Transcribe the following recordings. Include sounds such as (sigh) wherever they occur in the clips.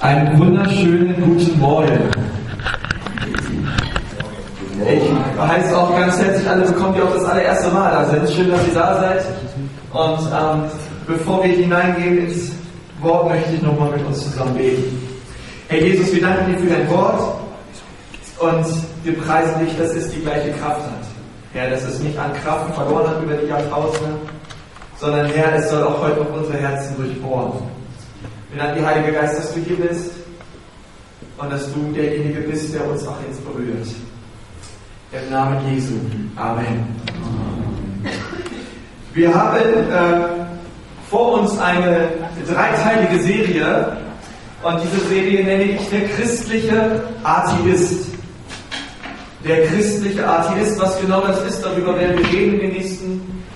Einen wunderschönen guten Morgen. Ich heiße auch ganz herzlich alle bekommen, die auch das allererste Mal da sind. Schön, dass ihr da seid. Und ähm, bevor wir hineingehen ins Wort, möchte ich nochmal mit uns zusammen beten. Herr Jesus, wir danken dir für dein Wort und wir preisen dich, dass es die gleiche Kraft hat. Herr, dass es nicht an Kraft verloren hat über die Jahrtausende, sondern Herr, es soll auch heute noch unsere Herzen durchbohren. Wir danken dir, Heiliger Geist, dass du hier bist und dass du derjenige bist, der uns auch jetzt berührt. Im Namen Jesu. Amen. Wir haben äh, vor uns eine dreiteilige Serie und diese Serie nenne ich der christliche Atheist. Der christliche Atheist, was genau das ist, darüber werden wir reden in den nächsten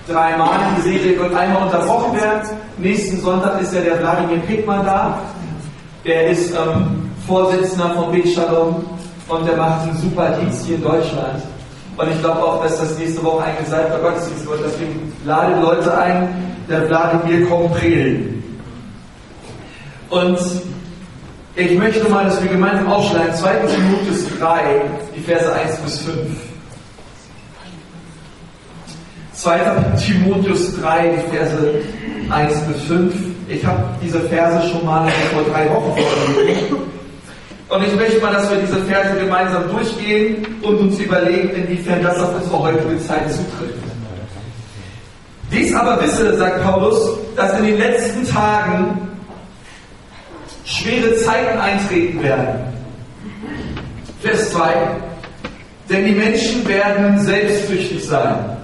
drei Mal. Die Serie wird einmal unterbrochen werden. Nächsten Sonntag ist ja der Wladimir Pickmann da. Der ist ähm, Vorsitzender von Big Shalom und der macht einen super Dienst hier in Deutschland. Und ich glaube auch, dass das nächste Woche ein gesalbter Gottesdienst wird. Deswegen lade Leute ein, der Wladimir kommt predigen. Und ich möchte mal, dass wir gemeinsam aufschlagen, 2. Timotheus 3, die Verse 1 bis 5. 2. Timotheus 3, die Verse 1 bis 5. Ich habe diese Verse schon mal vor drei Wochen vorgelegt. Und ich möchte mal, dass wir diese Verse gemeinsam durchgehen und uns überlegen, inwiefern das auf unsere heutige Zeit zutrifft. Dies aber wisse, sagt Paulus, dass in den letzten Tagen schwere Zeiten eintreten werden. Vers 2. Denn die Menschen werden selbstsüchtig sein.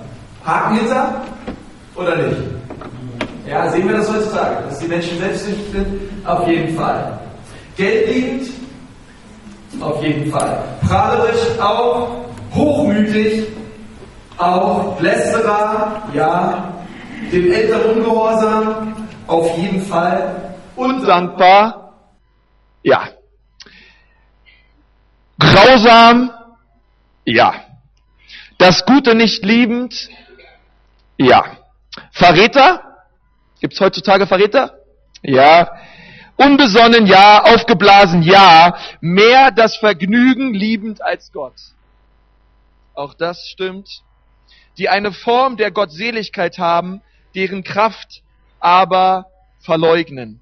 Haken hinter? Oder nicht? Ja, sehen wir das heutzutage, dass die Menschen selbstsüchtig sind? Auf jeden Fall. Geldliebend? Auf jeden Fall. Prahlerisch auch. Hochmütig? Auch. Lästerer? Ja. Dem Eltern ungehorsam? Auf jeden Fall. Undankbar? Ja. Grausam? Ja. Das Gute nicht liebend? Ja. Verräter? Gibt's heutzutage Verräter? Ja. Unbesonnen, ja. Aufgeblasen, ja. Mehr das Vergnügen liebend als Gott. Auch das stimmt. Die eine Form der Gottseligkeit haben, deren Kraft aber verleugnen.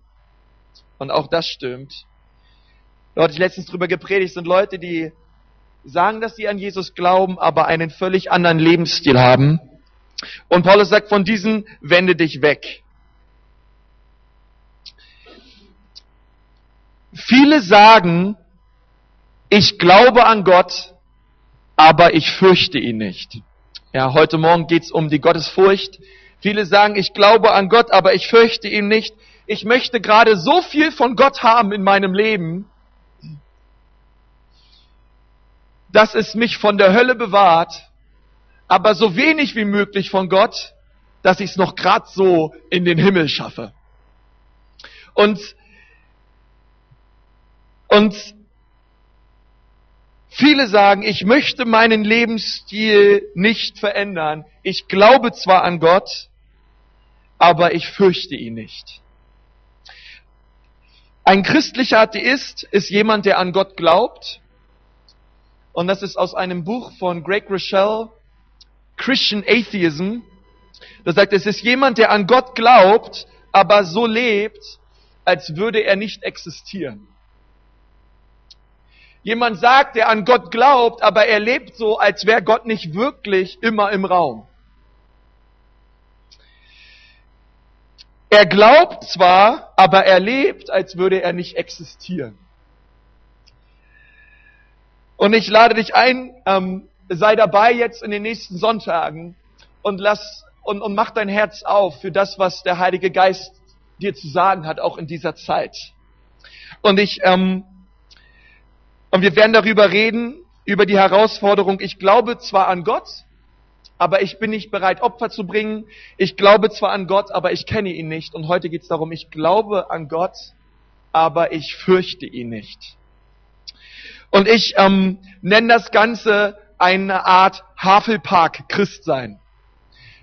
Und auch das stimmt. Dort ich letztens drüber gepredigt, sind Leute, die sagen, dass sie an Jesus glauben, aber einen völlig anderen Lebensstil haben. Und Paulus sagt, von diesen wende dich weg. Viele sagen, ich glaube an Gott, aber ich fürchte ihn nicht. Ja, heute Morgen geht's um die Gottesfurcht. Viele sagen, ich glaube an Gott, aber ich fürchte ihn nicht. Ich möchte gerade so viel von Gott haben in meinem Leben, dass es mich von der Hölle bewahrt, aber so wenig wie möglich von Gott, dass ich es noch grad so in den Himmel schaffe. Und und viele sagen, ich möchte meinen Lebensstil nicht verändern. Ich glaube zwar an Gott, aber ich fürchte ihn nicht. Ein christlicher Atheist ist jemand, der an Gott glaubt. Und das ist aus einem Buch von Greg Rochelle, Christian Atheism. Da sagt, es ist jemand, der an Gott glaubt, aber so lebt, als würde er nicht existieren. Jemand sagt, der an Gott glaubt, aber er lebt so, als wäre Gott nicht wirklich immer im Raum. Er glaubt zwar, aber er lebt, als würde er nicht existieren. Und ich lade dich ein, ähm, sei dabei jetzt in den nächsten Sonntagen und lass und, und mach dein Herz auf für das, was der Heilige Geist dir zu sagen hat, auch in dieser Zeit. Und ich ähm, und wir werden darüber reden, über die Herausforderung, ich glaube zwar an Gott, aber ich bin nicht bereit, Opfer zu bringen. Ich glaube zwar an Gott, aber ich kenne ihn nicht. Und heute geht es darum, ich glaube an Gott, aber ich fürchte ihn nicht. Und ich ähm, nenne das Ganze eine Art Havelpark-Christsein.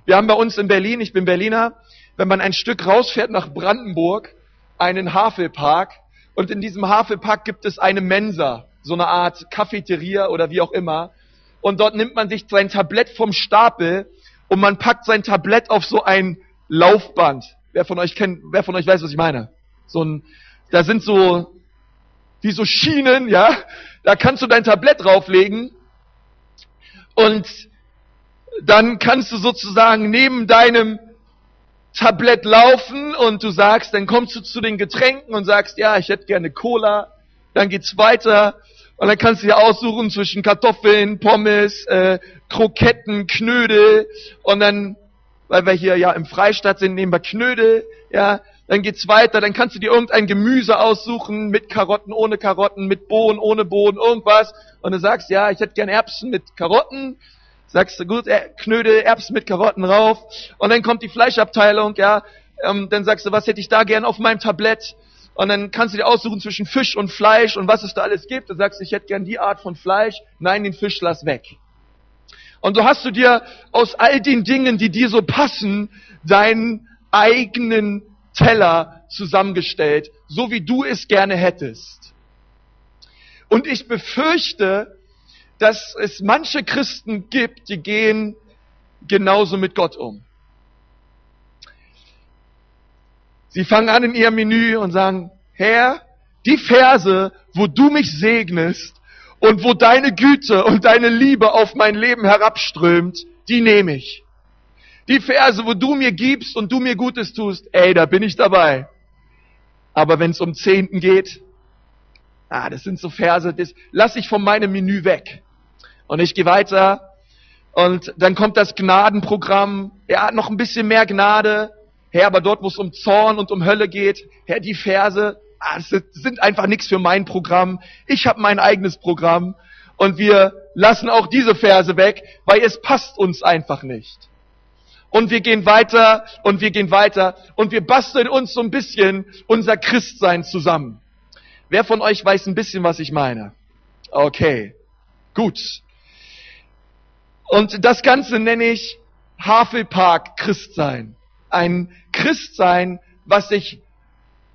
Wir haben bei uns in Berlin, ich bin Berliner, wenn man ein Stück rausfährt nach Brandenburg, einen Havelpark und in diesem Havelpark gibt es eine Mensa, so eine Art Cafeteria oder wie auch immer. Und dort nimmt man sich sein Tablett vom Stapel und man packt sein Tablett auf so ein Laufband. Wer von euch kennt, wer von euch weiß, was ich meine? So ein, da sind so, wie so Schienen, ja. Da kannst du dein Tablett drauflegen und dann kannst du sozusagen neben deinem Tablett laufen und du sagst, dann kommst du zu den Getränken und sagst, ja, ich hätte gerne Cola. Dann geht's weiter. Und dann kannst du dir aussuchen zwischen Kartoffeln, Pommes, äh, Kroketten, Knödel. Und dann, weil wir hier ja im Freistaat sind, nehmen wir Knödel, ja, dann geht's weiter, dann kannst du dir irgendein Gemüse aussuchen, mit Karotten, ohne Karotten, mit Bohnen, ohne Bohnen, irgendwas. Und du sagst, ja, ich hätte gern Erbsen mit Karotten. Sagst du, gut, Knödel, Erbsen mit Karotten rauf. Und dann kommt die Fleischabteilung, ja. Ähm, dann sagst du, was hätte ich da gern auf meinem Tablett? Und dann kannst du dir aussuchen zwischen Fisch und Fleisch und was es da alles gibt. Du sagst, ich hätte gern die Art von Fleisch. Nein, den Fisch lass weg. Und so hast du dir aus all den Dingen, die dir so passen, deinen eigenen Teller zusammengestellt, so wie du es gerne hättest. Und ich befürchte, dass es manche Christen gibt, die gehen genauso mit Gott um. Sie fangen an in ihrem Menü und sagen, Herr, die Verse, wo du mich segnest und wo deine Güte und deine Liebe auf mein Leben herabströmt, die nehme ich. Die Verse, wo du mir gibst und du mir Gutes tust, ey, da bin ich dabei. Aber wenn es um Zehnten geht, ah, das sind so Verse, das lass ich von meinem Menü weg. Und ich gehe weiter und dann kommt das Gnadenprogramm. Hat noch ein bisschen mehr Gnade. Herr, aber dort, wo es um Zorn und um Hölle geht, Herr, die Verse, ah, das sind einfach nichts für mein Programm. Ich habe mein eigenes Programm und wir lassen auch diese Verse weg, weil es passt uns einfach nicht. Und wir gehen weiter und wir gehen weiter und wir basteln uns so ein bisschen unser Christsein zusammen. Wer von euch weiß ein bisschen, was ich meine? Okay, gut. Und das Ganze nenne ich Havelpark Christsein. Ein Christsein, was sich,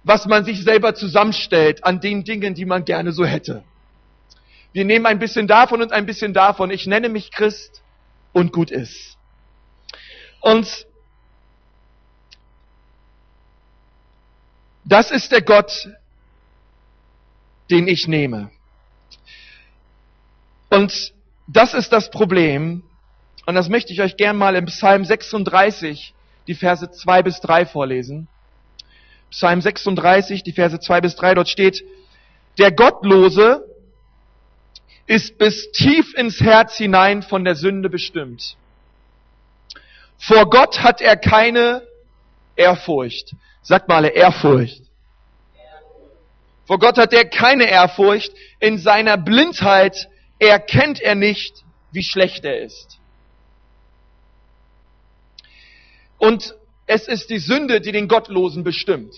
was man sich selber zusammenstellt an den Dingen, die man gerne so hätte. Wir nehmen ein bisschen davon und ein bisschen davon. Ich nenne mich Christ und gut ist. Und das ist der Gott, den ich nehme. Und das ist das Problem. Und das möchte ich euch gern mal im Psalm 36, die Verse 2 bis 3 vorlesen. Psalm 36, die Verse 2 bis 3, dort steht, der Gottlose ist bis tief ins Herz hinein von der Sünde bestimmt. Vor Gott hat er keine Ehrfurcht. Sag mal Ehrfurcht. Vor Gott hat er keine Ehrfurcht. In seiner Blindheit erkennt er nicht, wie schlecht er ist. Und es ist die Sünde, die den Gottlosen bestimmt.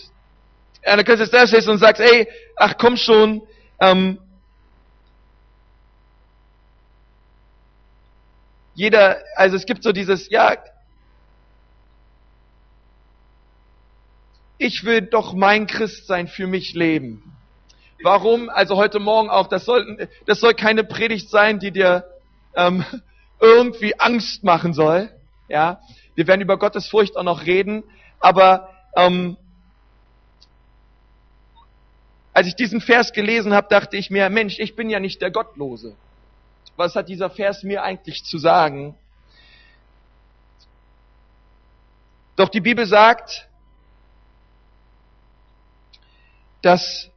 Ja, dann könntest du da und sagst, ey, ach komm schon, ähm, jeder, also es gibt so dieses, ja, ich will doch mein Christsein für mich leben. Warum? Also heute Morgen auch, das soll, das soll keine Predigt sein, die dir ähm, (laughs) irgendwie Angst machen soll. Ja, wir werden über Gottes Furcht auch noch reden, aber ähm, als ich diesen Vers gelesen habe, dachte ich mir, Mensch, ich bin ja nicht der Gottlose. Was hat dieser Vers mir eigentlich zu sagen? Doch die Bibel sagt, dass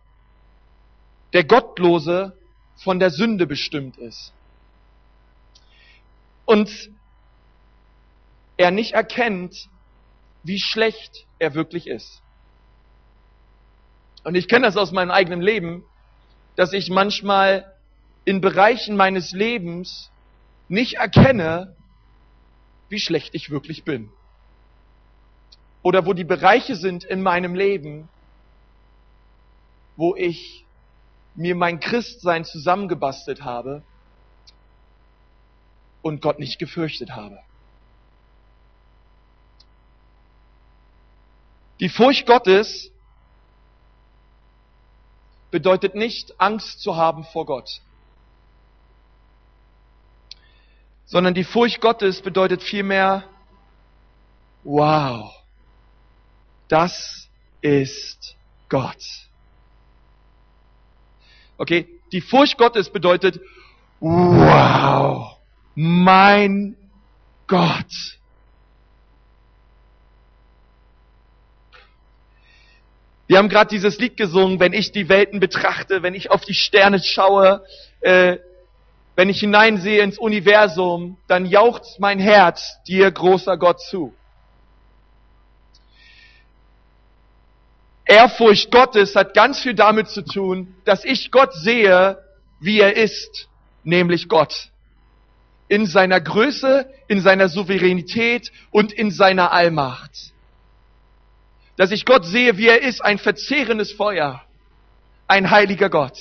der Gottlose von der Sünde bestimmt ist. Und er nicht erkennt, wie schlecht er wirklich ist. Und ich kenne das aus meinem eigenen Leben, dass ich manchmal in Bereichen meines Lebens nicht erkenne, wie schlecht ich wirklich bin. Oder wo die Bereiche sind in meinem Leben, wo ich mir mein Christsein zusammengebastelt habe und Gott nicht gefürchtet habe. Die Furcht Gottes bedeutet nicht Angst zu haben vor Gott, sondern die Furcht Gottes bedeutet vielmehr, wow, das ist Gott. Okay, die Furcht Gottes bedeutet, wow, mein Gott. Wir haben gerade dieses Lied gesungen, wenn ich die Welten betrachte, wenn ich auf die Sterne schaue, äh, wenn ich hineinsehe ins Universum, dann jauchzt mein Herz dir, großer Gott, zu. Ehrfurcht Gottes hat ganz viel damit zu tun, dass ich Gott sehe, wie er ist, nämlich Gott. In seiner Größe, in seiner Souveränität und in seiner Allmacht dass ich Gott sehe, wie er ist, ein verzehrendes Feuer, ein heiliger Gott.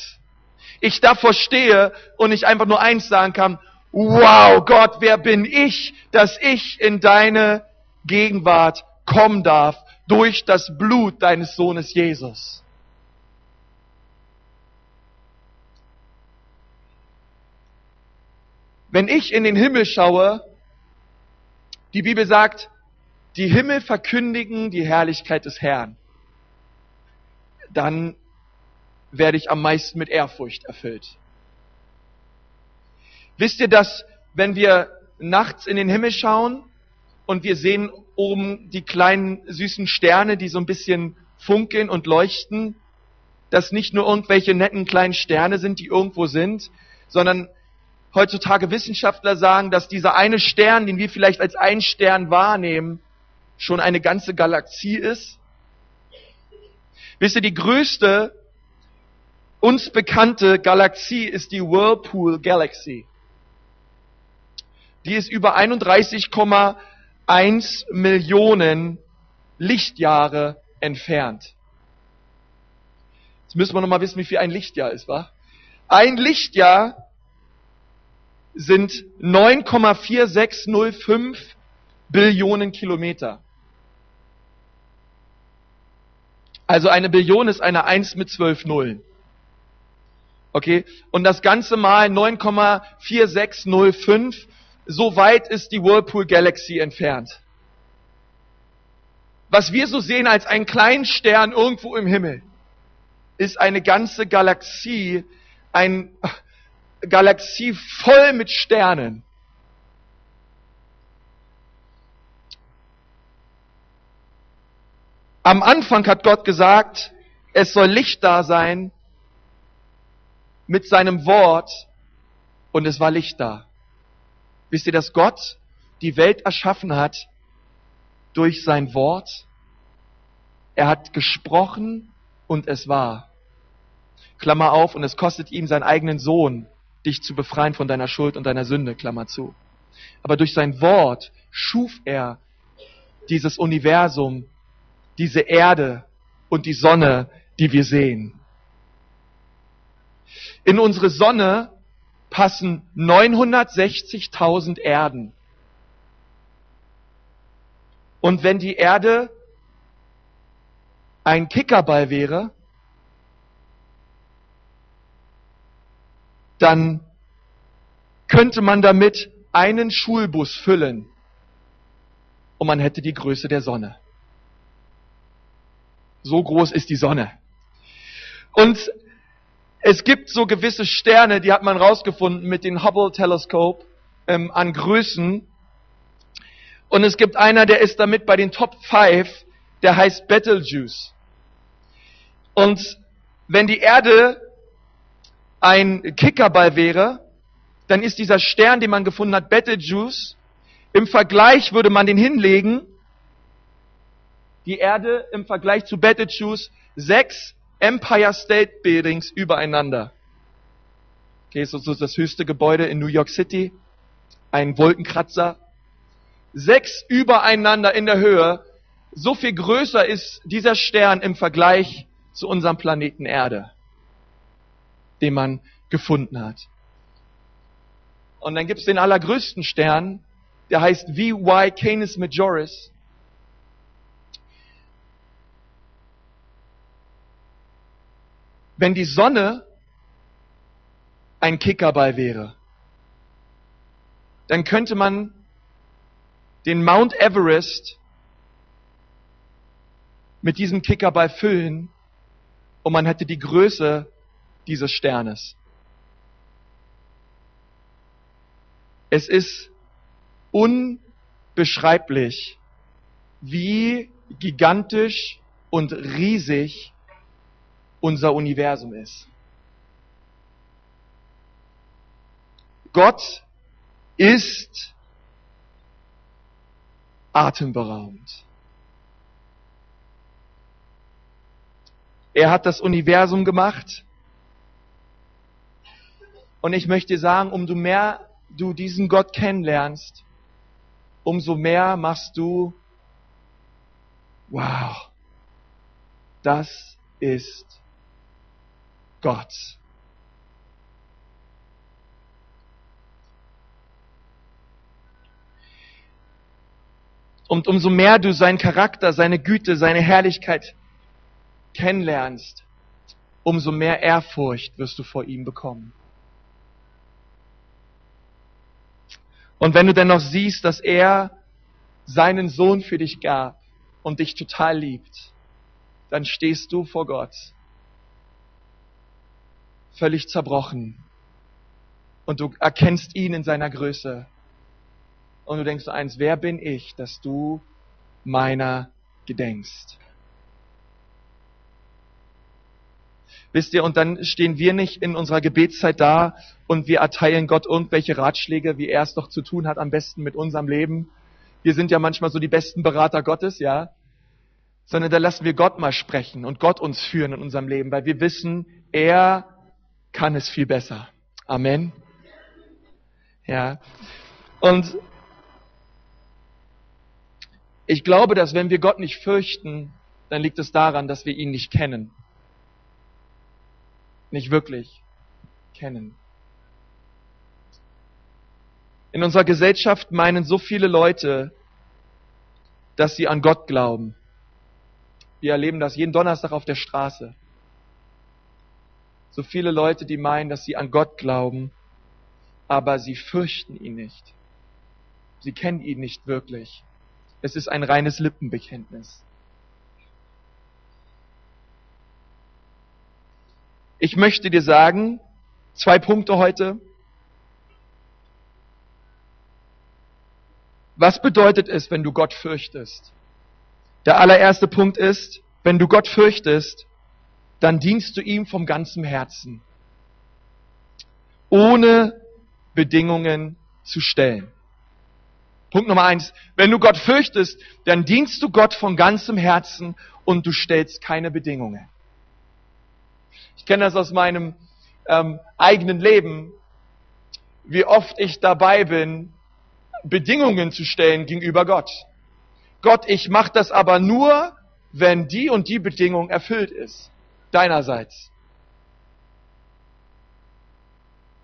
Ich davor stehe und ich einfach nur eins sagen kann, wow Gott, wer bin ich, dass ich in deine Gegenwart kommen darf durch das Blut deines Sohnes Jesus. Wenn ich in den Himmel schaue, die Bibel sagt, die Himmel verkündigen die Herrlichkeit des Herrn, dann werde ich am meisten mit Ehrfurcht erfüllt. Wisst ihr, dass wenn wir nachts in den Himmel schauen und wir sehen oben die kleinen süßen Sterne, die so ein bisschen funkeln und leuchten, dass nicht nur irgendwelche netten kleinen Sterne sind, die irgendwo sind, sondern heutzutage Wissenschaftler sagen, dass dieser eine Stern, den wir vielleicht als einen Stern wahrnehmen, schon eine ganze Galaxie ist? Wisst ihr, die größte uns bekannte Galaxie ist die Whirlpool Galaxy. Die ist über 31,1 Millionen Lichtjahre entfernt. Jetzt müssen wir noch mal wissen, wie viel ein Lichtjahr ist, wa? Ein Lichtjahr sind 9,4605 Billionen Kilometer. Also eine Billion ist eine 1 mit 12 Nullen. Okay? Und das Ganze mal 9,4605, so weit ist die Whirlpool Galaxy entfernt. Was wir so sehen als einen kleinen Stern irgendwo im Himmel, ist eine ganze Galaxie, ein Galaxie voll mit Sternen. Am Anfang hat Gott gesagt, es soll Licht da sein mit seinem Wort und es war Licht da. Wisst ihr, dass Gott die Welt erschaffen hat durch sein Wort? Er hat gesprochen und es war. Klammer auf, und es kostet ihm seinen eigenen Sohn, dich zu befreien von deiner Schuld und deiner Sünde, Klammer zu. Aber durch sein Wort schuf er dieses Universum diese Erde und die Sonne, die wir sehen. In unsere Sonne passen 960.000 Erden. Und wenn die Erde ein Kickerball wäre, dann könnte man damit einen Schulbus füllen und man hätte die Größe der Sonne. So groß ist die Sonne. Und es gibt so gewisse Sterne, die hat man rausgefunden mit dem Hubble-Teleskop ähm, an Größen. Und es gibt einer, der ist damit bei den Top 5, der heißt Betelgeuse. Und wenn die Erde ein Kickerball wäre, dann ist dieser Stern, den man gefunden hat, Betelgeuse. Im Vergleich würde man den hinlegen die Erde im Vergleich zu Betelgeuse sechs Empire State Buildings übereinander. Okay, so, so das höchste Gebäude in New York City, ein Wolkenkratzer. Sechs übereinander in der Höhe. So viel größer ist dieser Stern im Vergleich zu unserem Planeten Erde, den man gefunden hat. Und dann gibt es den allergrößten Stern, der heißt VY Canis Majoris. Wenn die Sonne ein Kickerball wäre, dann könnte man den Mount Everest mit diesem Kickerball füllen und man hätte die Größe dieses Sternes. Es ist unbeschreiblich, wie gigantisch und riesig unser Universum ist. Gott ist atemberaubend. Er hat das Universum gemacht. Und ich möchte dir sagen, umso mehr du diesen Gott kennenlernst, umso mehr machst du, wow, das ist Gott. Und umso mehr du seinen Charakter, seine Güte, seine Herrlichkeit kennenlernst, umso mehr Ehrfurcht wirst du vor ihm bekommen. Und wenn du dann noch siehst, dass er seinen Sohn für dich gab und dich total liebt, dann stehst du vor Gott völlig zerbrochen und du erkennst ihn in seiner Größe und du denkst eins, wer bin ich, dass du meiner gedenkst? Wisst ihr, und dann stehen wir nicht in unserer Gebetszeit da und wir erteilen Gott irgendwelche Ratschläge, wie er es doch zu tun hat, am besten mit unserem Leben. Wir sind ja manchmal so die besten Berater Gottes, ja. Sondern da lassen wir Gott mal sprechen und Gott uns führen in unserem Leben, weil wir wissen, er kann es viel besser. Amen. Ja. Und ich glaube, dass wenn wir Gott nicht fürchten, dann liegt es daran, dass wir ihn nicht kennen. Nicht wirklich kennen. In unserer Gesellschaft meinen so viele Leute, dass sie an Gott glauben. Wir erleben das jeden Donnerstag auf der Straße. So viele Leute, die meinen, dass sie an Gott glauben, aber sie fürchten ihn nicht. Sie kennen ihn nicht wirklich. Es ist ein reines Lippenbekenntnis. Ich möchte dir sagen, zwei Punkte heute. Was bedeutet es, wenn du Gott fürchtest? Der allererste Punkt ist, wenn du Gott fürchtest, dann dienst du ihm vom ganzen Herzen, ohne Bedingungen zu stellen. Punkt Nummer eins. Wenn du Gott fürchtest, dann dienst du Gott von ganzem Herzen und du stellst keine Bedingungen. Ich kenne das aus meinem ähm, eigenen Leben, wie oft ich dabei bin, Bedingungen zu stellen gegenüber Gott. Gott, ich mache das aber nur, wenn die und die Bedingung erfüllt ist. Deinerseits.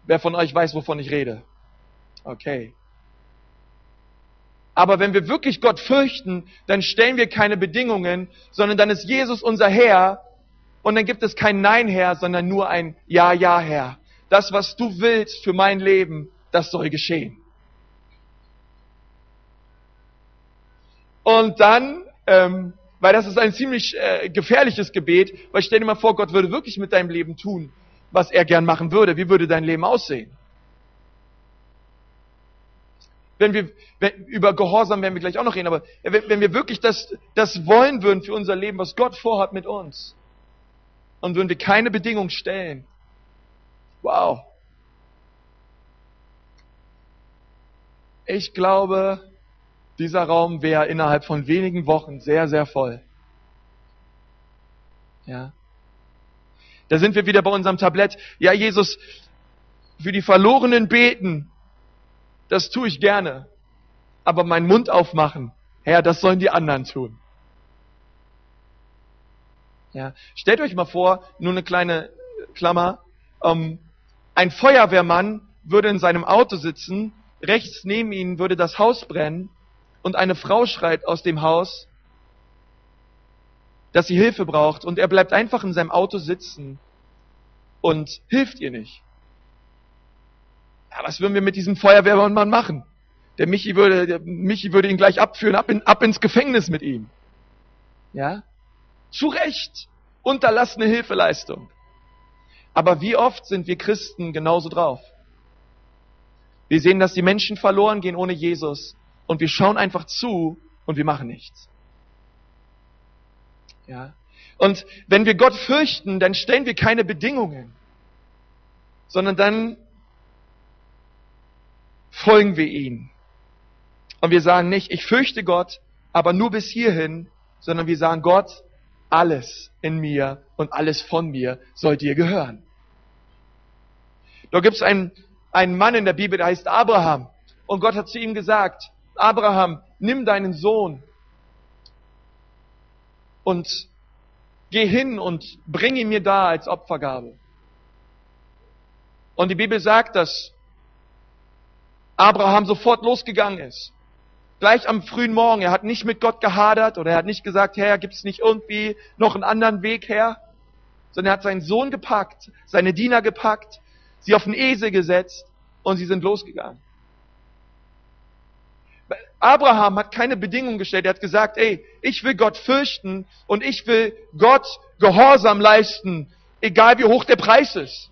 Wer von euch weiß, wovon ich rede? Okay. Aber wenn wir wirklich Gott fürchten, dann stellen wir keine Bedingungen, sondern dann ist Jesus unser Herr und dann gibt es kein Nein Herr, sondern nur ein Ja, Ja Herr. Das, was du willst für mein Leben, das soll geschehen. Und dann, ähm, weil das ist ein ziemlich äh, gefährliches Gebet, weil stell dir mal vor, Gott würde wirklich mit deinem Leben tun, was er gern machen würde. Wie würde dein Leben aussehen? wenn wir, wenn, über Gehorsam werden wir gleich auch noch reden, aber wenn, wenn wir wirklich das, das wollen würden für unser Leben, was Gott vorhat mit uns, und würden wir keine Bedingung stellen, wow. Ich glaube, dieser Raum wäre innerhalb von wenigen Wochen sehr, sehr voll. Ja. Da sind wir wieder bei unserem Tablett. Ja, Jesus, für die Verlorenen beten, das tue ich gerne. Aber meinen Mund aufmachen, Herr, das sollen die anderen tun. Ja, stellt euch mal vor, nur eine kleine Klammer, ähm, ein Feuerwehrmann würde in seinem Auto sitzen, rechts neben ihm würde das Haus brennen und eine Frau schreit aus dem Haus, dass sie Hilfe braucht und er bleibt einfach in seinem Auto sitzen und hilft ihr nicht. Ja, was würden wir mit diesem Feuerwehrmann machen? Der Michi würde, der Michi würde ihn gleich abführen, ab, in, ab ins Gefängnis mit ihm. Ja? Zu Recht. Unterlassene Hilfeleistung. Aber wie oft sind wir Christen genauso drauf? Wir sehen, dass die Menschen verloren gehen ohne Jesus und wir schauen einfach zu und wir machen nichts. Ja? Und wenn wir Gott fürchten, dann stellen wir keine Bedingungen, sondern dann folgen wir ihm. Und wir sagen nicht, ich fürchte Gott, aber nur bis hierhin, sondern wir sagen, Gott, alles in mir und alles von mir soll dir gehören. Da gibt es einen, einen Mann in der Bibel, der heißt Abraham. Und Gott hat zu ihm gesagt, Abraham, nimm deinen Sohn und geh hin und bring ihn mir da als Opfergabe. Und die Bibel sagt, dass Abraham sofort losgegangen ist gleich am frühen Morgen. Er hat nicht mit Gott gehadert oder er hat nicht gesagt, Herr, gibt es nicht irgendwie noch einen anderen Weg her? Sondern er hat seinen Sohn gepackt, seine Diener gepackt, sie auf den Esel gesetzt und sie sind losgegangen. Abraham hat keine Bedingungen gestellt. Er hat gesagt, ey, ich will Gott fürchten und ich will Gott Gehorsam leisten, egal wie hoch der Preis ist.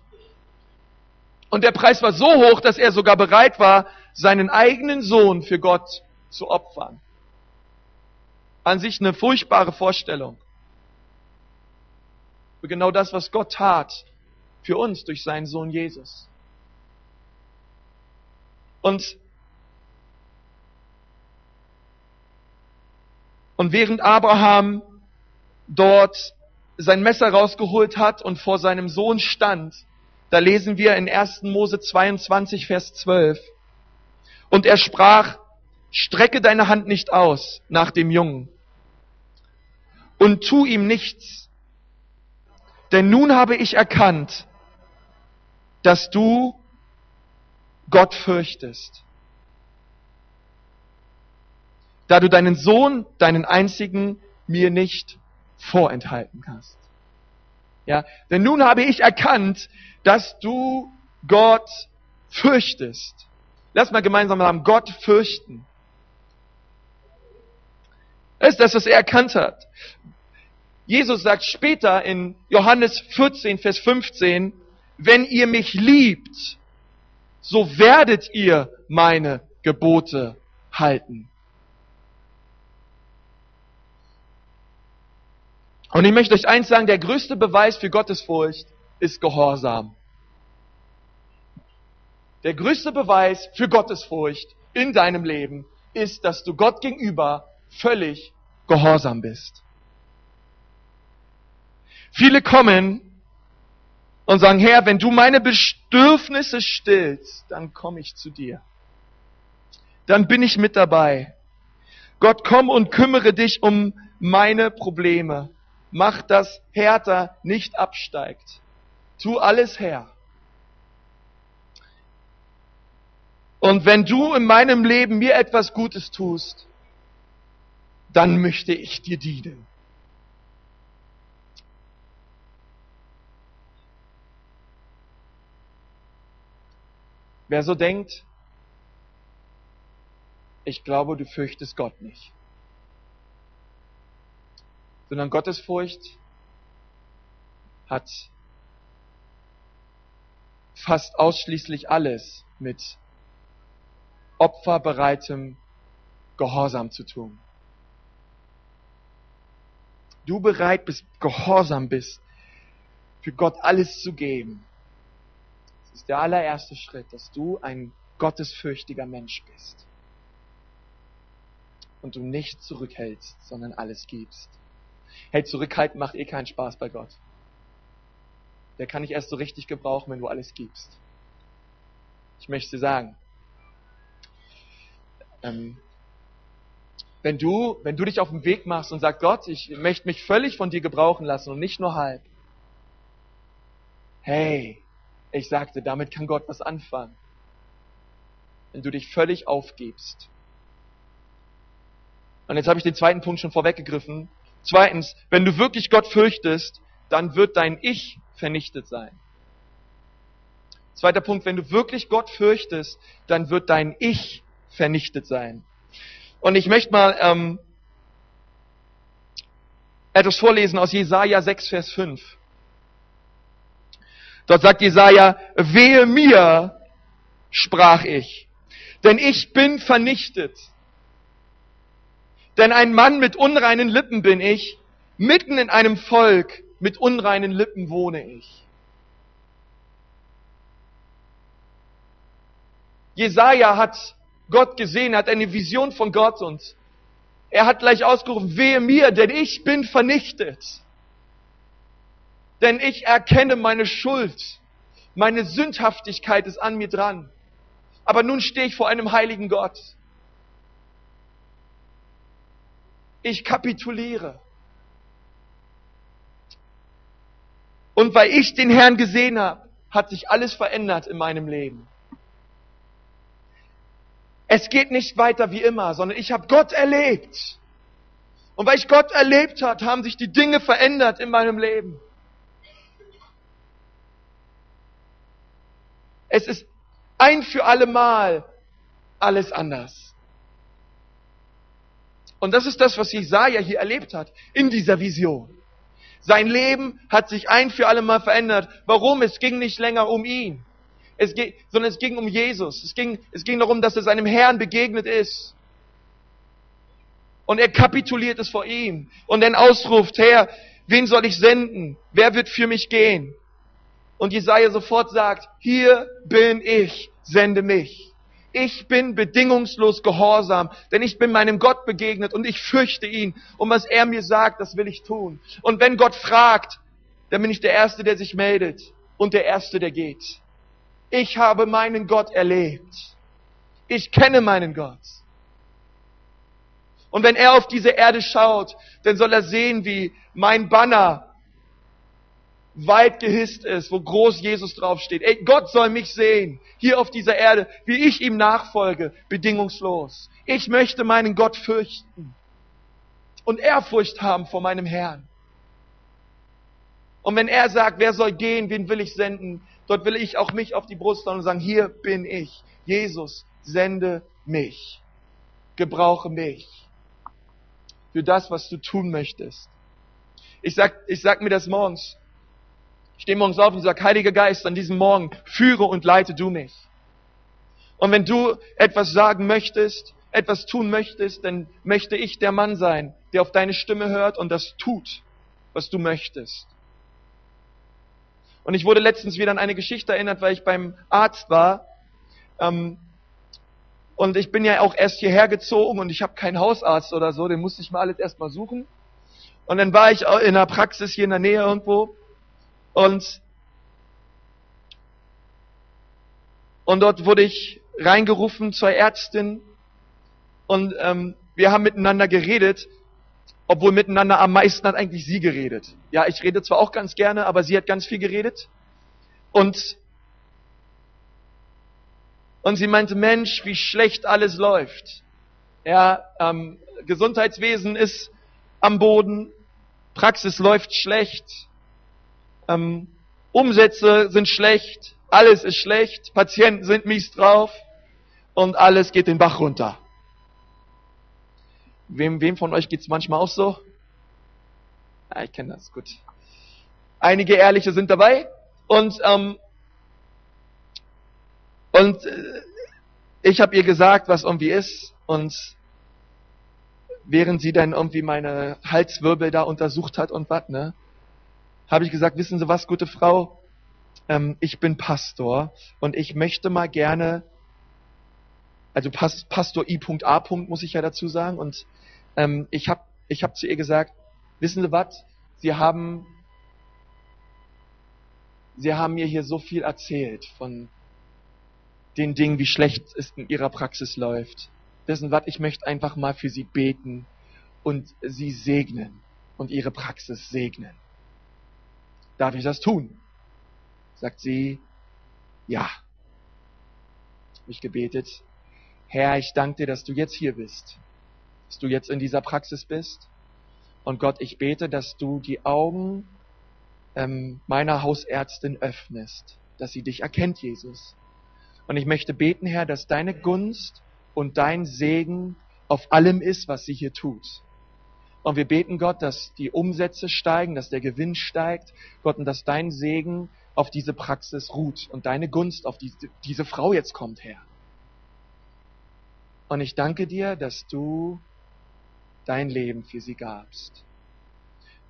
Und der Preis war so hoch, dass er sogar bereit war, seinen eigenen Sohn für Gott zu opfern. An sich eine furchtbare Vorstellung. Für genau das, was Gott tat für uns durch seinen Sohn Jesus. Und, und während Abraham dort sein Messer rausgeholt hat und vor seinem Sohn stand, da lesen wir in 1. Mose 22, Vers 12. Und er sprach, Strecke deine Hand nicht aus nach dem Jungen und tu ihm nichts. Denn nun habe ich erkannt, dass du Gott fürchtest. Da du deinen Sohn, deinen einzigen, mir nicht vorenthalten hast. Ja, denn nun habe ich erkannt, dass du Gott fürchtest. Lass mal gemeinsam sagen, Gott fürchten. Ist das, was er erkannt hat. Jesus sagt später in Johannes 14, Vers 15, wenn ihr mich liebt, so werdet ihr meine Gebote halten. Und ich möchte euch eins sagen, der größte Beweis für Gottes Furcht ist Gehorsam. Der größte Beweis für Gottes Furcht in deinem Leben ist, dass du Gott gegenüber völlig gehorsam bist. Viele kommen und sagen, Herr, wenn du meine Bedürfnisse stillst, dann komme ich zu dir. Dann bin ich mit dabei. Gott, komm und kümmere dich um meine Probleme. Mach, dass Härter nicht absteigt. Tu alles her. Und wenn du in meinem Leben mir etwas Gutes tust, dann möchte ich dir dienen. Wer so denkt, ich glaube, du fürchtest Gott nicht, sondern Gottesfurcht hat fast ausschließlich alles mit opferbereitem Gehorsam zu tun du bereit bist, gehorsam bist, für Gott alles zu geben, das ist der allererste Schritt, dass du ein gottesfürchtiger Mensch bist. Und du nicht zurückhältst, sondern alles gibst. Hey, zurückhalten macht eh keinen Spaß bei Gott. Der kann ich erst so richtig gebrauchen, wenn du alles gibst. Ich möchte sagen, ähm, wenn du, wenn du dich auf den Weg machst und sagst, Gott, ich möchte mich völlig von dir gebrauchen lassen und nicht nur halb. Hey, ich sagte, damit kann Gott was anfangen. Wenn du dich völlig aufgibst. Und jetzt habe ich den zweiten Punkt schon vorweggegriffen. Zweitens, wenn du wirklich Gott fürchtest, dann wird dein Ich vernichtet sein. Zweiter Punkt, wenn du wirklich Gott fürchtest, dann wird dein Ich vernichtet sein. Und ich möchte mal ähm, etwas vorlesen aus Jesaja 6, Vers 5. Dort sagt Jesaja, wehe mir, sprach ich, denn ich bin vernichtet. Denn ein Mann mit unreinen Lippen bin ich, mitten in einem Volk mit unreinen Lippen wohne ich. Jesaja hat Gott gesehen, hat eine Vision von Gott und er hat gleich ausgerufen, wehe mir, denn ich bin vernichtet. Denn ich erkenne meine Schuld. Meine Sündhaftigkeit ist an mir dran. Aber nun stehe ich vor einem heiligen Gott. Ich kapituliere. Und weil ich den Herrn gesehen habe, hat sich alles verändert in meinem Leben. Es geht nicht weiter wie immer, sondern ich habe Gott erlebt. Und weil ich Gott erlebt hat, haben sich die Dinge verändert in meinem Leben. Es ist ein für alle Mal alles anders. Und das ist das, was Jesaja hier erlebt hat, in dieser Vision. Sein Leben hat sich ein für alle Mal verändert. Warum? Es ging nicht länger um ihn es ging, sondern es ging um Jesus. Es ging, es ging darum, dass er seinem Herrn begegnet ist. Und er kapituliert es vor ihm und dann ausruft, Herr, wen soll ich senden? Wer wird für mich gehen? Und Jesaja sofort sagt, hier bin ich, sende mich. Ich bin bedingungslos gehorsam, denn ich bin meinem Gott begegnet und ich fürchte ihn. Und was er mir sagt, das will ich tun. Und wenn Gott fragt, dann bin ich der Erste, der sich meldet und der Erste, der geht. Ich habe meinen Gott erlebt. Ich kenne meinen Gott. Und wenn er auf diese Erde schaut, dann soll er sehen, wie mein Banner weit gehisst ist, wo groß Jesus draufsteht. Ey, Gott soll mich sehen, hier auf dieser Erde, wie ich ihm nachfolge, bedingungslos. Ich möchte meinen Gott fürchten und Ehrfurcht haben vor meinem Herrn. Und wenn er sagt, wer soll gehen, wen will ich senden, Dort will ich auch mich auf die Brust hauen und sagen, hier bin ich. Jesus, sende mich. Gebrauche mich. Für das, was du tun möchtest. Ich sag, ich sag mir das morgens. Stehe morgens auf und sage, Heiliger Geist, an diesem Morgen führe und leite du mich. Und wenn du etwas sagen möchtest, etwas tun möchtest, dann möchte ich der Mann sein, der auf deine Stimme hört und das tut, was du möchtest. Und ich wurde letztens wieder an eine Geschichte erinnert, weil ich beim Arzt war. Ähm, und ich bin ja auch erst hierher gezogen und ich habe keinen Hausarzt oder so, den musste ich mal alles erstmal suchen. Und dann war ich in der Praxis hier in der Nähe irgendwo und und dort wurde ich reingerufen zur Ärztin und ähm, wir haben miteinander geredet obwohl miteinander am meisten hat eigentlich sie geredet. Ja, ich rede zwar auch ganz gerne, aber sie hat ganz viel geredet. Und, und sie meinte, Mensch, wie schlecht alles läuft. Ja, ähm, Gesundheitswesen ist am Boden, Praxis läuft schlecht, ähm, Umsätze sind schlecht, alles ist schlecht, Patienten sind mies drauf und alles geht den Bach runter. Wem, wem von euch geht's manchmal auch so? Ja, ich kenne das, gut. Einige Ehrliche sind dabei und ähm, und äh, ich habe ihr gesagt, was irgendwie ist und während sie dann irgendwie meine Halswirbel da untersucht hat und was, ne, habe ich gesagt, wissen Sie was, gute Frau, ähm, ich bin Pastor und ich möchte mal gerne, also Pastor I.A. muss ich ja dazu sagen und ähm, ich habe ich hab zu ihr gesagt, wissen Sie was, Sie haben, Sie haben mir hier so viel erzählt von den Dingen, wie schlecht es in Ihrer Praxis läuft. Wissen Sie was, ich möchte einfach mal für Sie beten und Sie segnen und Ihre Praxis segnen. Darf ich das tun? Sagt sie, ja. Hab ich gebetet, Herr, ich danke dir, dass du jetzt hier bist dass du jetzt in dieser Praxis bist. Und Gott, ich bete, dass du die Augen ähm, meiner Hausärztin öffnest, dass sie dich erkennt, Jesus. Und ich möchte beten, Herr, dass deine Gunst und dein Segen auf allem ist, was sie hier tut. Und wir beten Gott, dass die Umsätze steigen, dass der Gewinn steigt, Gott, und dass dein Segen auf diese Praxis ruht und deine Gunst auf diese, diese Frau jetzt kommt, Herr. Und ich danke dir, dass du dein Leben für sie gabst.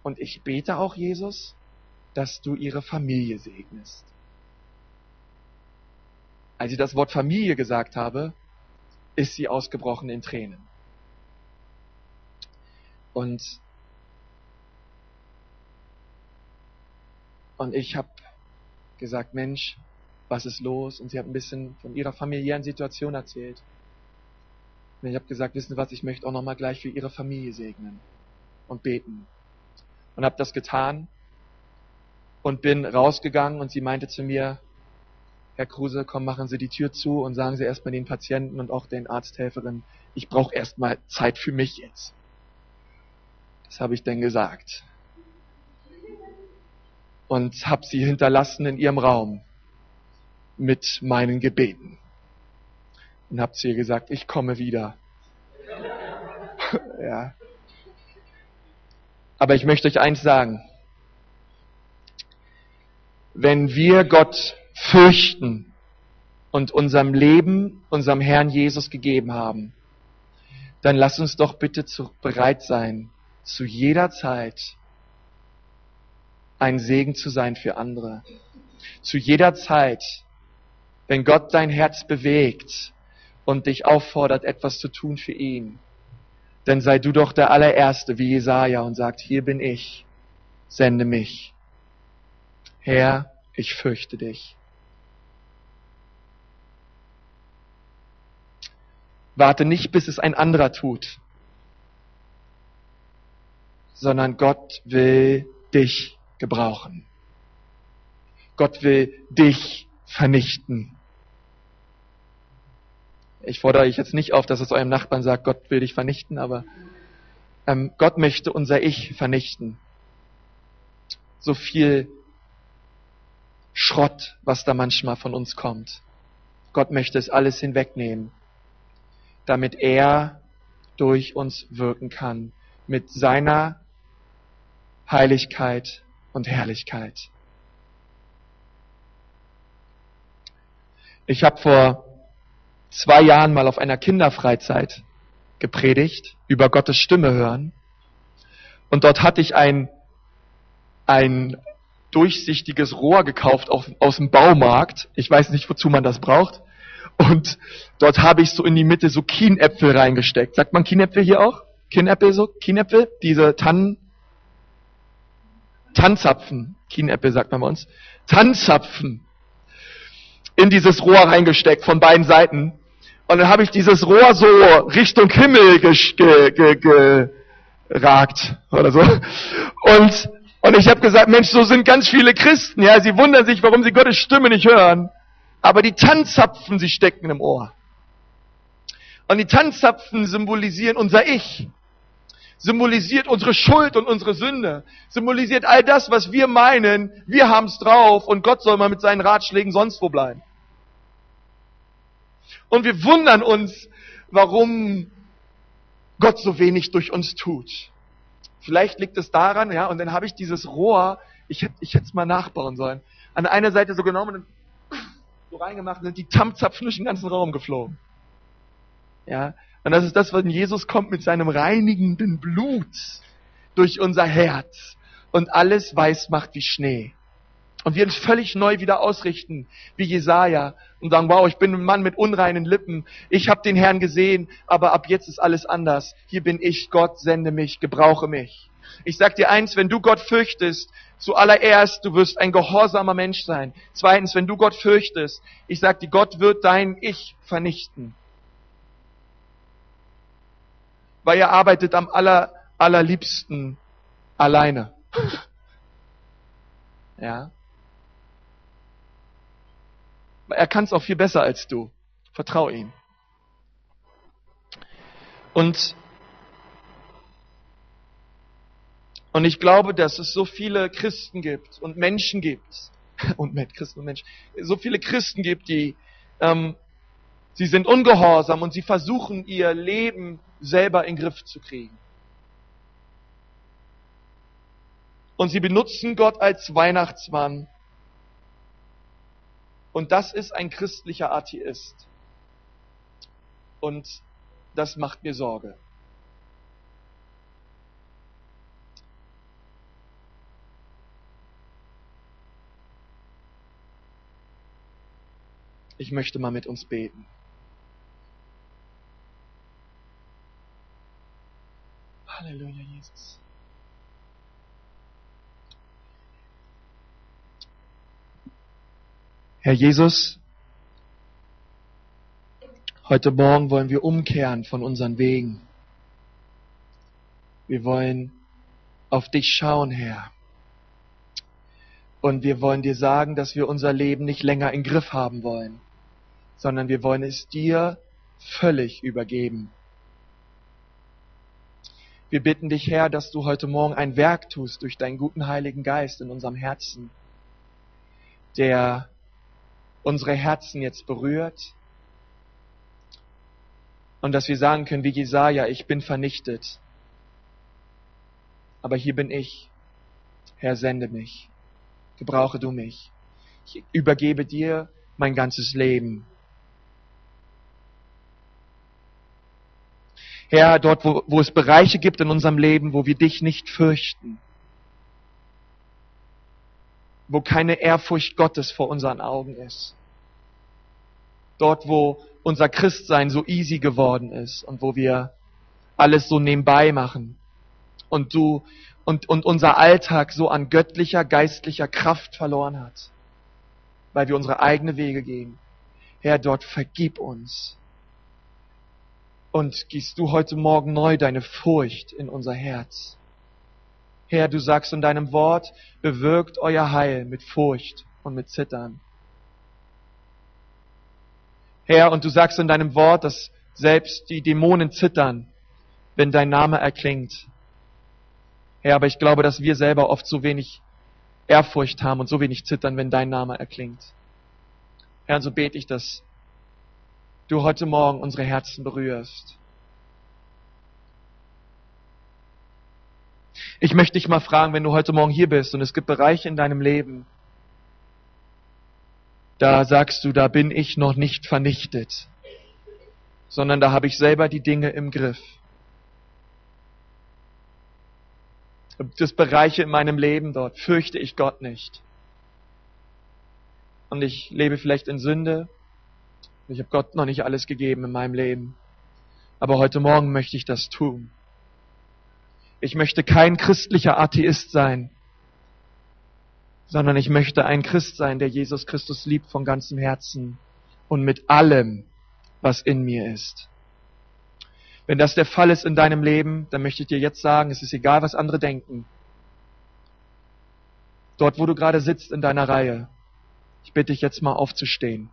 Und ich bete auch, Jesus, dass du ihre Familie segnest. Als ich das Wort Familie gesagt habe, ist sie ausgebrochen in Tränen. Und, und ich habe gesagt, Mensch, was ist los? Und sie hat ein bisschen von ihrer familiären Situation erzählt. Und ich habe gesagt, wissen Sie was, ich möchte auch nochmal gleich für Ihre Familie segnen und beten. Und habe das getan und bin rausgegangen und sie meinte zu mir, Herr Kruse, komm, machen Sie die Tür zu und sagen Sie erstmal den Patienten und auch den Arzthelferinnen, ich brauche erstmal Zeit für mich jetzt. Das habe ich denn gesagt. Und habe sie hinterlassen in ihrem Raum mit meinen Gebeten. Und habe zu ihr gesagt, ich komme wieder. (laughs) ja. Aber ich möchte euch eins sagen. Wenn wir Gott fürchten und unserem Leben, unserem Herrn Jesus gegeben haben, dann lass uns doch bitte bereit sein, zu jeder Zeit ein Segen zu sein für andere. Zu jeder Zeit, wenn Gott dein Herz bewegt und dich auffordert, etwas zu tun für ihn, dann sei du doch der allererste wie Jesaja und sagt, hier bin ich, sende mich. Herr, ich fürchte dich. Warte nicht, bis es ein anderer tut sondern Gott will dich gebrauchen. Gott will dich vernichten. Ich fordere euch jetzt nicht auf, dass es eurem Nachbarn sagt, Gott will dich vernichten, aber ähm, Gott möchte unser Ich vernichten. So viel Schrott, was da manchmal von uns kommt. Gott möchte es alles hinwegnehmen, damit er durch uns wirken kann mit seiner Heiligkeit und Herrlichkeit. Ich habe vor zwei Jahren mal auf einer Kinderfreizeit gepredigt über Gottes Stimme hören. Und dort hatte ich ein, ein durchsichtiges Rohr gekauft auf, aus dem Baumarkt. Ich weiß nicht, wozu man das braucht. Und dort habe ich so in die Mitte so Kienäpfel reingesteckt. Sagt man Kienäpfel hier auch? Kienäpfel so? Kienäpfel? Diese Tannen, Tanzapfen, Kienäpfel sagt man bei uns, Tanzapfen in dieses Rohr reingesteckt von beiden Seiten. Und dann habe ich dieses Rohr so Richtung Himmel geragt ge, ge, geragt oder so. Und, und ich habe gesagt, Mensch, so sind ganz viele Christen. Ja, sie wundern sich, warum sie Gottes Stimme nicht hören. Aber die Tanzapfen, sie stecken im Ohr. Und die Tanzapfen symbolisieren unser Ich symbolisiert unsere Schuld und unsere Sünde, symbolisiert all das, was wir meinen, wir haben's drauf und Gott soll mal mit seinen Ratschlägen sonst wo bleiben. Und wir wundern uns, warum Gott so wenig durch uns tut. Vielleicht liegt es daran, ja, und dann habe ich dieses Rohr, ich hätte ich es mal nachbauen sollen, an einer Seite so genommen und so reingemacht sind die Tampzapfen durch den ganzen Raum geflogen. Ja, und das ist das, wenn Jesus kommt mit seinem reinigenden Blut durch unser Herz und alles weiß macht wie Schnee. Und wir uns völlig neu wieder ausrichten, wie Jesaja, und sagen, wow, ich bin ein Mann mit unreinen Lippen, ich habe den Herrn gesehen, aber ab jetzt ist alles anders. Hier bin ich, Gott, sende mich, gebrauche mich. Ich sag dir eins, wenn du Gott fürchtest, zuallererst, du wirst ein gehorsamer Mensch sein. Zweitens, wenn du Gott fürchtest, ich sag dir, Gott wird dein Ich vernichten weil er arbeitet am aller, allerliebsten alleine. (laughs) ja. Er kann es auch viel besser als du. Vertrau ihm. Und, und ich glaube, dass es so viele Christen gibt und Menschen gibt, (laughs) und mit Christen und Menschen, so viele Christen gibt, die, ähm, sie sind ungehorsam und sie versuchen ihr Leben selber in den Griff zu kriegen. Und sie benutzen Gott als Weihnachtsmann. Und das ist ein christlicher Atheist. Und das macht mir Sorge. Ich möchte mal mit uns beten. Halleluja, Jesus. Herr Jesus, heute Morgen wollen wir umkehren von unseren Wegen. Wir wollen auf dich schauen, Herr. Und wir wollen dir sagen, dass wir unser Leben nicht länger im Griff haben wollen sondern wir wollen es dir völlig übergeben. Wir bitten dich, Herr, dass du heute Morgen ein Werk tust durch deinen guten Heiligen Geist in unserem Herzen, der unsere Herzen jetzt berührt und dass wir sagen können wie Jesaja, ich bin vernichtet. Aber hier bin ich. Herr, sende mich. Gebrauche du mich. Ich übergebe dir mein ganzes Leben. Herr, dort, wo, wo es Bereiche gibt in unserem Leben, wo wir dich nicht fürchten, wo keine Ehrfurcht Gottes vor unseren Augen ist, dort, wo unser Christsein so easy geworden ist und wo wir alles so nebenbei machen. Und du und, und unser Alltag so an göttlicher, geistlicher Kraft verloren hat, weil wir unsere eigene Wege gehen. Herr, dort vergib uns und gießt du heute Morgen neu deine Furcht in unser Herz. Herr, du sagst in deinem Wort, bewirkt euer Heil mit Furcht und mit Zittern. Herr, und du sagst in deinem Wort, dass selbst die Dämonen zittern, wenn dein Name erklingt. Herr, aber ich glaube, dass wir selber oft so wenig Ehrfurcht haben und so wenig zittern, wenn dein Name erklingt. Herr, und so bete ich, dass du heute Morgen unsere Herzen berührst. Ich möchte dich mal fragen, wenn du heute Morgen hier bist und es gibt Bereiche in deinem Leben, da sagst du, da bin ich noch nicht vernichtet, sondern da habe ich selber die Dinge im Griff. Es Bereiche in meinem Leben dort, fürchte ich Gott nicht. Und ich lebe vielleicht in Sünde, ich habe Gott noch nicht alles gegeben in meinem Leben. Aber heute Morgen möchte ich das tun. Ich möchte kein christlicher Atheist sein, sondern ich möchte ein Christ sein, der Jesus Christus liebt von ganzem Herzen und mit allem, was in mir ist. Wenn das der Fall ist in deinem Leben, dann möchte ich dir jetzt sagen, es ist egal, was andere denken. Dort, wo du gerade sitzt in deiner Reihe, ich bitte dich jetzt mal aufzustehen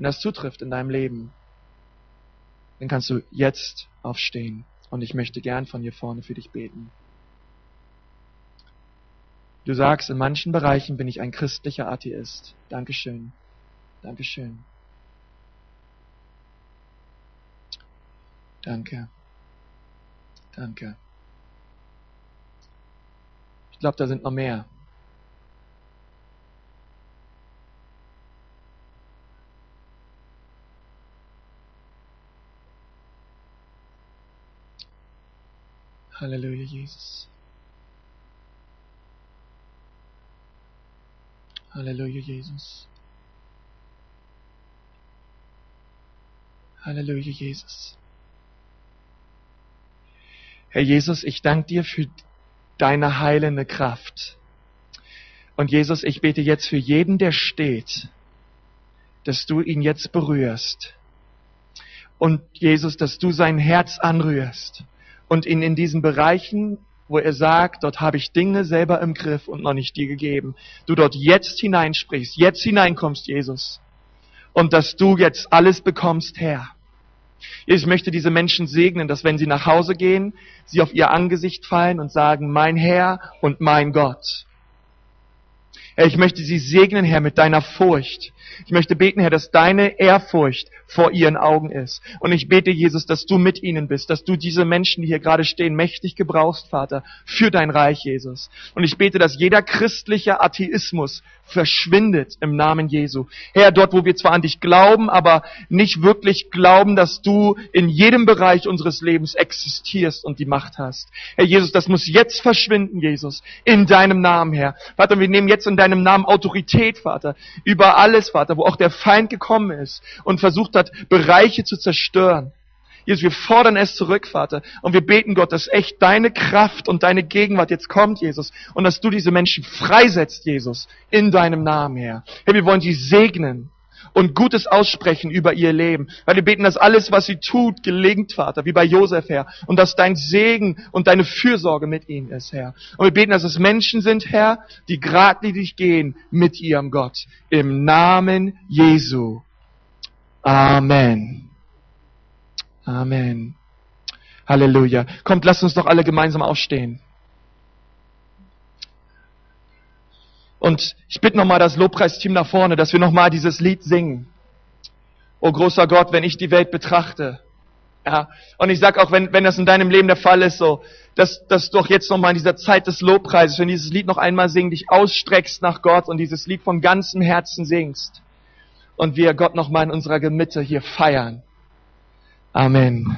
wenn das zutrifft in deinem Leben, dann kannst du jetzt aufstehen. Und ich möchte gern von hier vorne für dich beten. Du sagst, in manchen Bereichen bin ich ein christlicher Atheist. Dankeschön. Dankeschön. Danke. Danke. Ich glaube, da sind noch mehr. Halleluja, Jesus. Halleluja, Jesus. Halleluja, Jesus. Herr Jesus, ich danke dir für deine heilende Kraft. Und Jesus, ich bete jetzt für jeden, der steht, dass du ihn jetzt berührst. Und Jesus, dass du sein Herz anrührst und ihn in diesen Bereichen, wo er sagt, dort habe ich Dinge selber im Griff und noch nicht dir gegeben, du dort jetzt hineinsprichst, jetzt hineinkommst, Jesus. Und dass du jetzt alles bekommst, Herr. Ich möchte diese Menschen segnen, dass wenn sie nach Hause gehen, sie auf ihr Angesicht fallen und sagen, mein Herr und mein Gott. Herr, ich möchte sie segnen, Herr, mit deiner Furcht. Ich möchte beten, Herr, dass deine Ehrfurcht vor ihren Augen ist. Und ich bete, Jesus, dass du mit ihnen bist, dass du diese Menschen, die hier gerade stehen, mächtig gebrauchst, Vater, für dein Reich, Jesus. Und ich bete, dass jeder christliche Atheismus verschwindet im Namen Jesu. Herr, dort, wo wir zwar an dich glauben, aber nicht wirklich glauben, dass du in jedem Bereich unseres Lebens existierst und die Macht hast. Herr Jesus, das muss jetzt verschwinden, Jesus, in deinem Namen, Herr. Vater, wir nehmen jetzt in deinem Namen Autorität, Vater, über alles, Vater, wo auch der Feind gekommen ist und versucht hat, Bereiche zu zerstören. Jesus, wir fordern es zurück, Vater. Und wir beten Gott, dass echt deine Kraft und deine Gegenwart jetzt kommt, Jesus. Und dass du diese Menschen freisetzt, Jesus, in deinem Namen, Herr. Herr, wir wollen sie segnen und Gutes aussprechen über ihr Leben. Weil wir beten, dass alles, was sie tut, gelingt, Vater, wie bei Josef, Herr. Und dass dein Segen und deine Fürsorge mit ihnen ist, Herr. Und wir beten, dass es Menschen sind, Herr, die geradlinig gehen mit ihrem Gott. Im Namen Jesu. Amen. Amen. Halleluja. Kommt, lasst uns doch alle gemeinsam aufstehen. Und ich bitte nochmal das Lobpreisteam nach vorne, dass wir nochmal dieses Lied singen. O großer Gott, wenn ich die Welt betrachte. Ja, und ich sag auch, wenn, wenn das in deinem Leben der Fall ist, so, dass, dass du auch jetzt nochmal in dieser Zeit des Lobpreises, wenn dieses Lied noch einmal singen, dich ausstreckst nach Gott und dieses Lied von ganzem Herzen singst. Und wir Gott nochmal in unserer Mitte hier feiern. Amen.